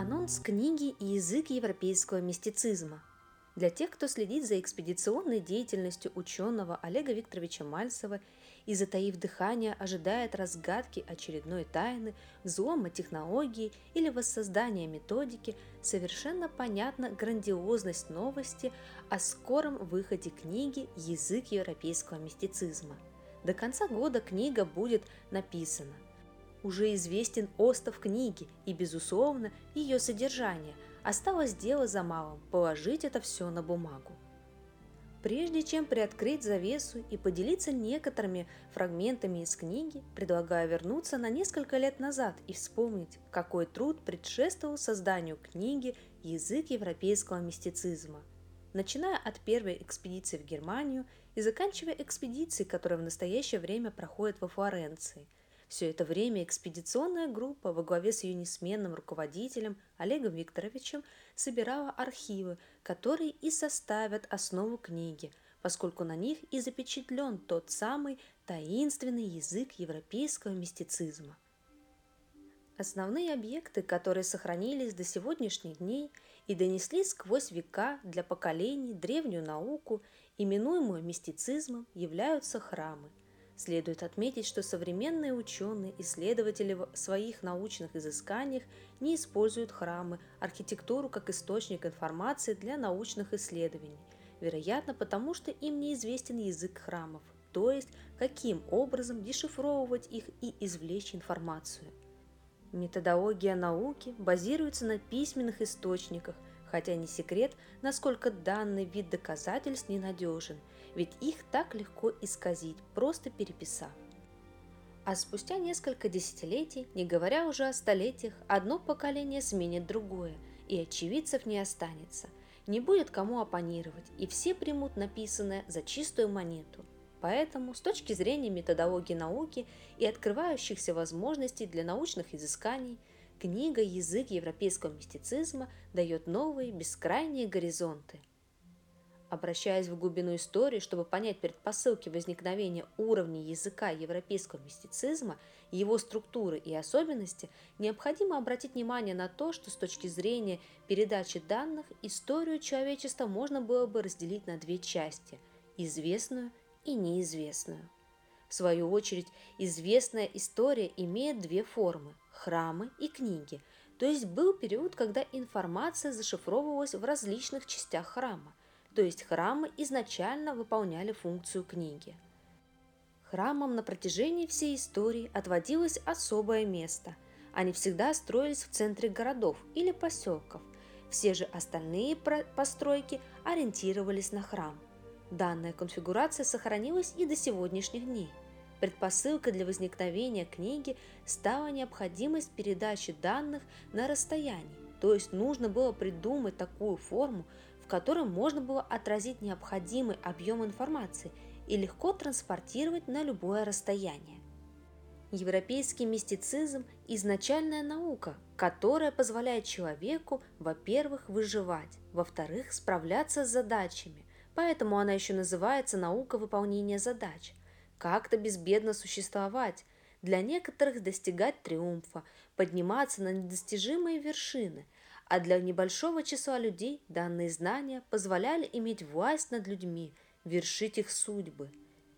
Анонс книги язык европейского мистицизма. Для тех, кто следит за экспедиционной деятельностью ученого Олега Викторовича Мальцева и, затаив дыхание, ожидает разгадки очередной тайны, взлома технологии или воссоздания методики, совершенно понятна грандиозность новости о скором выходе книги «Язык европейского мистицизма». До конца года книга будет написана – уже известен остов книги и, безусловно, ее содержание. Осталось дело за малым – положить это все на бумагу. Прежде чем приоткрыть завесу и поделиться некоторыми фрагментами из книги, предлагаю вернуться на несколько лет назад и вспомнить, какой труд предшествовал созданию книги «Язык европейского мистицизма», начиная от первой экспедиции в Германию и заканчивая экспедицией, которая в настоящее время проходит во Флоренции – все это время экспедиционная группа во главе с ее несменным руководителем Олегом Викторовичем собирала архивы, которые и составят основу книги, поскольку на них и запечатлен тот самый таинственный язык европейского мистицизма. Основные объекты, которые сохранились до сегодняшних дней и донесли сквозь века для поколений древнюю науку, именуемую мистицизмом, являются храмы – Следует отметить, что современные ученые, исследователи в своих научных изысканиях не используют храмы, архитектуру как источник информации для научных исследований, вероятно потому, что им неизвестен язык храмов, то есть каким образом дешифровывать их и извлечь информацию. Методология науки базируется на письменных источниках, хотя не секрет, насколько данный вид доказательств ненадежен, ведь их так легко исказить, просто переписав. А спустя несколько десятилетий, не говоря уже о столетиях, одно поколение сменит другое, и очевидцев не останется. Не будет кому оппонировать, и все примут написанное за чистую монету. Поэтому, с точки зрения методологии науки и открывающихся возможностей для научных изысканий, Книга «Язык европейского мистицизма» дает новые бескрайние горизонты. Обращаясь в глубину истории, чтобы понять предпосылки возникновения уровней языка европейского мистицизма, его структуры и особенности, необходимо обратить внимание на то, что с точки зрения передачи данных историю человечества можно было бы разделить на две части – известную и неизвестную. В свою очередь, известная история имеет две формы – храмы и книги, то есть был период, когда информация зашифровывалась в различных частях храма, то есть храмы изначально выполняли функцию книги. Храмам на протяжении всей истории отводилось особое место. Они всегда строились в центре городов или поселков. Все же остальные постройки ориентировались на храм. Данная конфигурация сохранилась и до сегодняшних дней. Предпосылкой для возникновения книги стала необходимость передачи данных на расстоянии, то есть нужно было придумать такую форму, в которой можно было отразить необходимый объем информации и легко транспортировать на любое расстояние. Европейский мистицизм – изначальная наука, которая позволяет человеку, во-первых, выживать, во-вторых, справляться с задачами, поэтому она еще называется наука выполнения задач – как-то безбедно существовать, для некоторых достигать триумфа, подниматься на недостижимые вершины, а для небольшого числа людей данные знания позволяли иметь власть над людьми, вершить их судьбы.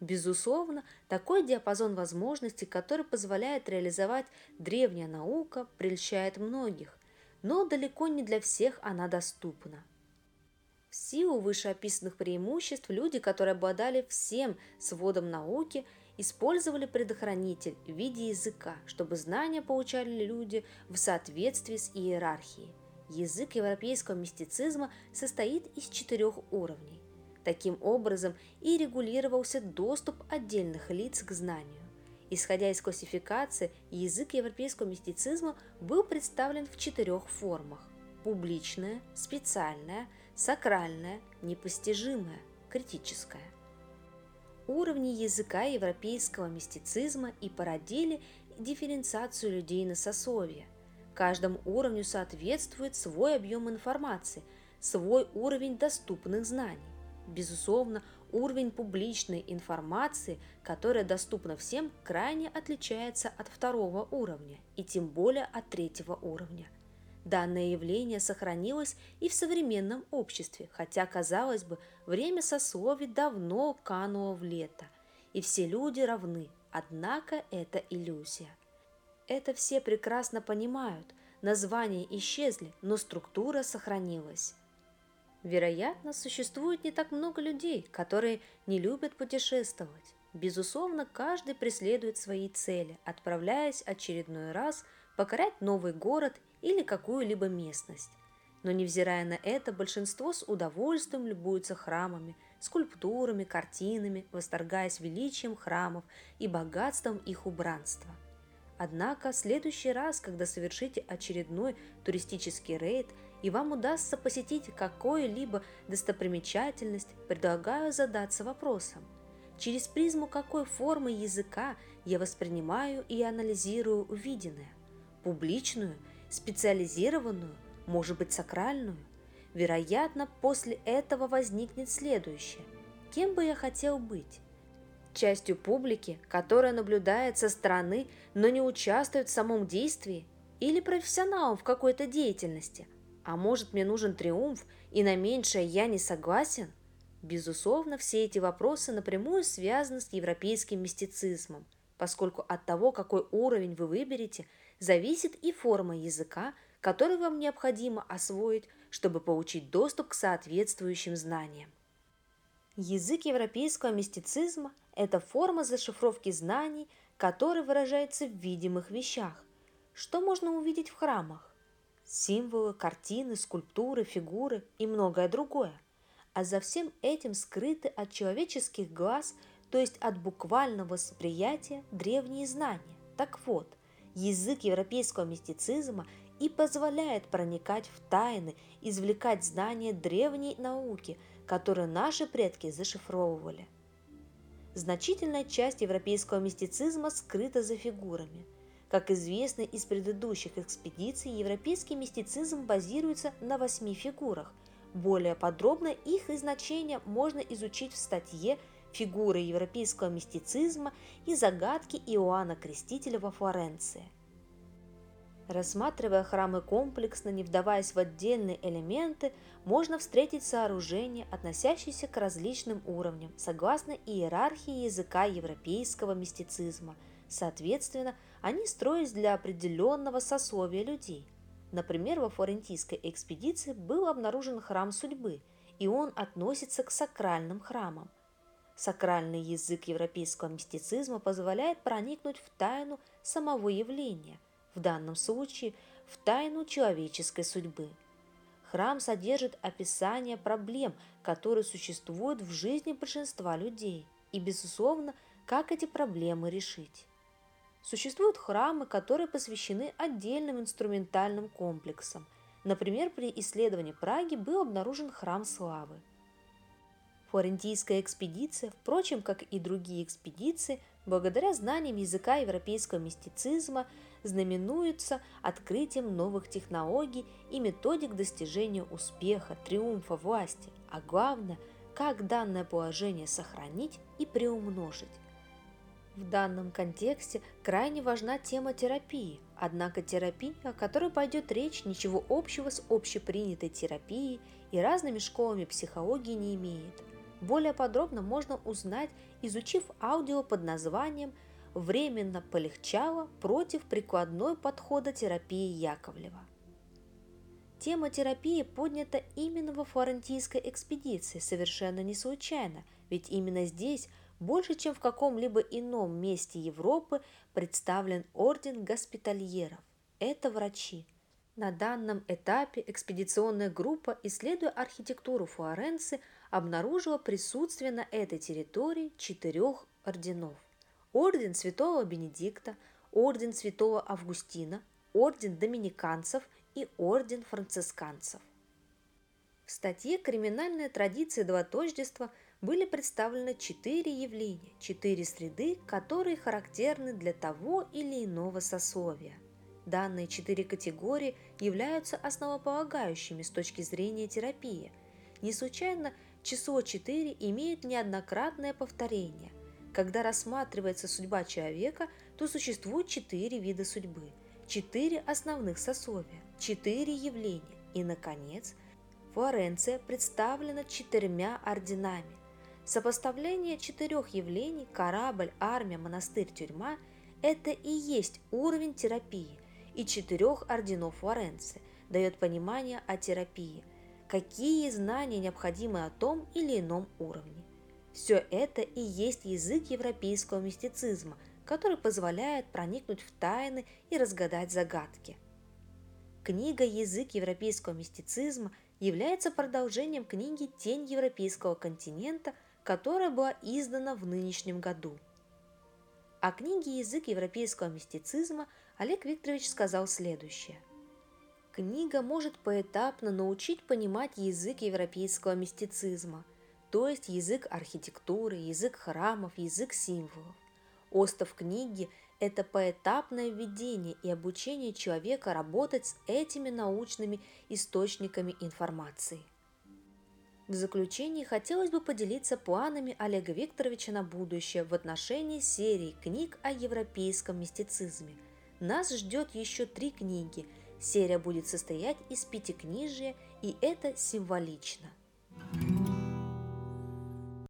Безусловно, такой диапазон возможностей, который позволяет реализовать древняя наука, прельщает многих, но далеко не для всех она доступна. В силу вышеописанных преимуществ люди, которые обладали всем сводом науки, использовали предохранитель в виде языка, чтобы знания получали люди в соответствии с иерархией. Язык европейского мистицизма состоит из четырех уровней. Таким образом и регулировался доступ отдельных лиц к знанию. Исходя из классификации, язык европейского мистицизма был представлен в четырех формах – публичное, специальное – сакральное, непостижимое, критическое. Уровни языка европейского мистицизма и породили дифференциацию людей на сословия. Каждому уровню соответствует свой объем информации, свой уровень доступных знаний. Безусловно, уровень публичной информации, которая доступна всем, крайне отличается от второго уровня и тем более от третьего уровня – Данное явление сохранилось и в современном обществе, хотя, казалось бы, время сословий давно кануло в лето, и все люди равны, однако это иллюзия. Это все прекрасно понимают, названия исчезли, но структура сохранилась. Вероятно, существует не так много людей, которые не любят путешествовать. Безусловно, каждый преследует свои цели, отправляясь очередной раз покорять новый город или какую-либо местность. Но невзирая на это, большинство с удовольствием любуются храмами, скульптурами, картинами, восторгаясь величием храмов и богатством их убранства. Однако в следующий раз, когда совершите очередной туристический рейд и вам удастся посетить какую-либо достопримечательность, предлагаю задаться вопросом, через призму какой формы языка я воспринимаю и анализирую увиденное – публичную – специализированную, может быть сакральную. Вероятно, после этого возникнет следующее. Кем бы я хотел быть? Частью публики, которая наблюдает со стороны, но не участвует в самом действии? Или профессионалом в какой-то деятельности? А может мне нужен триумф, и на меньшее я не согласен? Безусловно, все эти вопросы напрямую связаны с европейским мистицизмом, поскольку от того, какой уровень вы выберете – зависит и форма языка, который вам необходимо освоить, чтобы получить доступ к соответствующим знаниям. Язык европейского мистицизма – это форма зашифровки знаний, которая выражается в видимых вещах. Что можно увидеть в храмах? Символы, картины, скульптуры, фигуры и многое другое. А за всем этим скрыты от человеческих глаз, то есть от буквального восприятия, древние знания. Так вот – язык европейского мистицизма и позволяет проникать в тайны, извлекать знания древней науки, которые наши предки зашифровывали. Значительная часть европейского мистицизма скрыта за фигурами. Как известно из предыдущих экспедиций, европейский мистицизм базируется на восьми фигурах. Более подробно их и значение можно изучить в статье фигуры европейского мистицизма и загадки Иоанна Крестителя во Флоренции. Рассматривая храмы комплексно, не вдаваясь в отдельные элементы, можно встретить сооружения, относящиеся к различным уровням, согласно иерархии языка европейского мистицизма. Соответственно, они строились для определенного сословия людей. Например, во флорентийской экспедиции был обнаружен храм судьбы, и он относится к сакральным храмам – Сакральный язык европейского мистицизма позволяет проникнуть в тайну самого явления, в данном случае в тайну человеческой судьбы. Храм содержит описание проблем, которые существуют в жизни большинства людей, и, безусловно, как эти проблемы решить. Существуют храмы, которые посвящены отдельным инструментальным комплексам. Например, при исследовании Праги был обнаружен храм славы – Флорентийская экспедиция, впрочем, как и другие экспедиции, благодаря знаниям языка европейского мистицизма, знаменуется открытием новых технологий и методик достижения успеха, триумфа власти, а главное, как данное положение сохранить и приумножить. В данном контексте крайне важна тема терапии, однако терапия, о которой пойдет речь, ничего общего с общепринятой терапией и разными школами психологии не имеет – более подробно можно узнать, изучив аудио под названием «Временно полегчало против прикладной подхода терапии Яковлева». Тема терапии поднята именно во флорентийской экспедиции совершенно не случайно, ведь именно здесь больше, чем в каком-либо ином месте Европы, представлен орден госпитальеров. Это врачи. На данном этапе экспедиционная группа, исследуя архитектуру Флоренции, обнаружила присутствие на этой территории четырех орденов. Орден святого Бенедикта, орден святого Августина, орден доминиканцев и орден францисканцев. В статье «Криминальная традиция двотождества» были представлены четыре явления, четыре среды, которые характерны для того или иного сословия. Данные четыре категории являются основополагающими с точки зрения терапии. Не случайно число 4 имеет неоднократное повторение. Когда рассматривается судьба человека, то существует четыре вида судьбы. четыре основных сословия, четыре явления и, наконец, Флоренция представлена четырьмя орденами. Сопоставление четырех явлений – корабль, армия, монастырь, тюрьма – это и есть уровень терапии и четырех орденов Флоренции дает понимание о терапии, какие знания необходимы о том или ином уровне. Все это и есть язык европейского мистицизма, который позволяет проникнуть в тайны и разгадать загадки. Книга «Язык европейского мистицизма» является продолжением книги «Тень европейского континента», которая была издана в нынешнем году. О книге «Язык европейского мистицизма» Олег Викторович сказал следующее. Книга может поэтапно научить понимать язык европейского мистицизма – то есть язык архитектуры, язык храмов, язык символов. Остов книги – это поэтапное введение и обучение человека работать с этими научными источниками информации. В заключение хотелось бы поделиться планами Олега Викторовича на будущее в отношении серии книг о европейском мистицизме. Нас ждет еще три книги. Серия будет состоять из пяти книжия, и это символично –